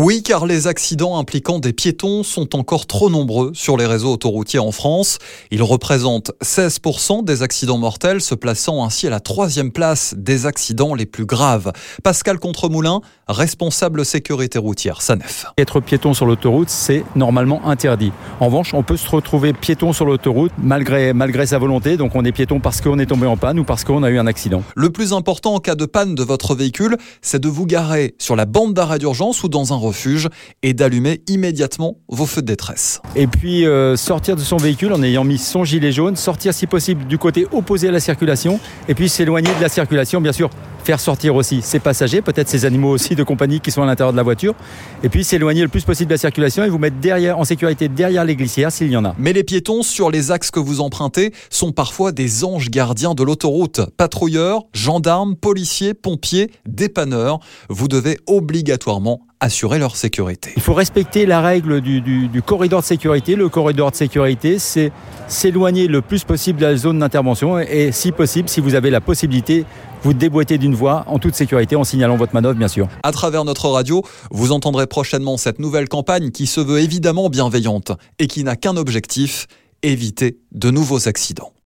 Oui, car les accidents impliquant des piétons sont encore trop nombreux sur les réseaux autoroutiers en France. Ils représentent 16% des accidents mortels, se plaçant ainsi à la troisième place des accidents les plus graves. Pascal Contremoulin, responsable sécurité routière, SANEF. Être piéton sur l'autoroute, c'est normalement interdit. En revanche, on peut se retrouver piéton sur l'autoroute malgré, malgré sa volonté. Donc on est piéton parce qu'on est tombé en panne ou parce qu'on a eu un accident. Le plus important en cas de panne de votre véhicule, c'est de vous garer sur la bande d'arrêt d'urgence ou dans un refuge et d'allumer immédiatement vos feux de détresse. Et puis euh, sortir de son véhicule en ayant mis son gilet jaune, sortir si possible du côté opposé à la circulation et puis s'éloigner de la circulation, bien sûr faire sortir aussi ses passagers, peut-être ses animaux aussi de compagnie qui sont à l'intérieur de la voiture, et puis s'éloigner le plus possible de la circulation et vous mettre derrière, en sécurité derrière les glissières s'il y en a. Mais les piétons sur les axes que vous empruntez sont parfois des anges gardiens de l'autoroute. Patrouilleurs, gendarmes, policiers, pompiers, dépanneurs, vous devez obligatoirement assurer leur sécurité. Il faut respecter la règle du, du, du corridor de sécurité. Le corridor de sécurité, c'est s'éloigner le plus possible de la zone d'intervention et si possible, si vous avez la possibilité, vous déboîter d'une voie en toute sécurité en signalant votre manœuvre, bien sûr. À travers notre radio, vous entendrez prochainement cette nouvelle campagne qui se veut évidemment bienveillante et qui n'a qu'un objectif, éviter de nouveaux accidents.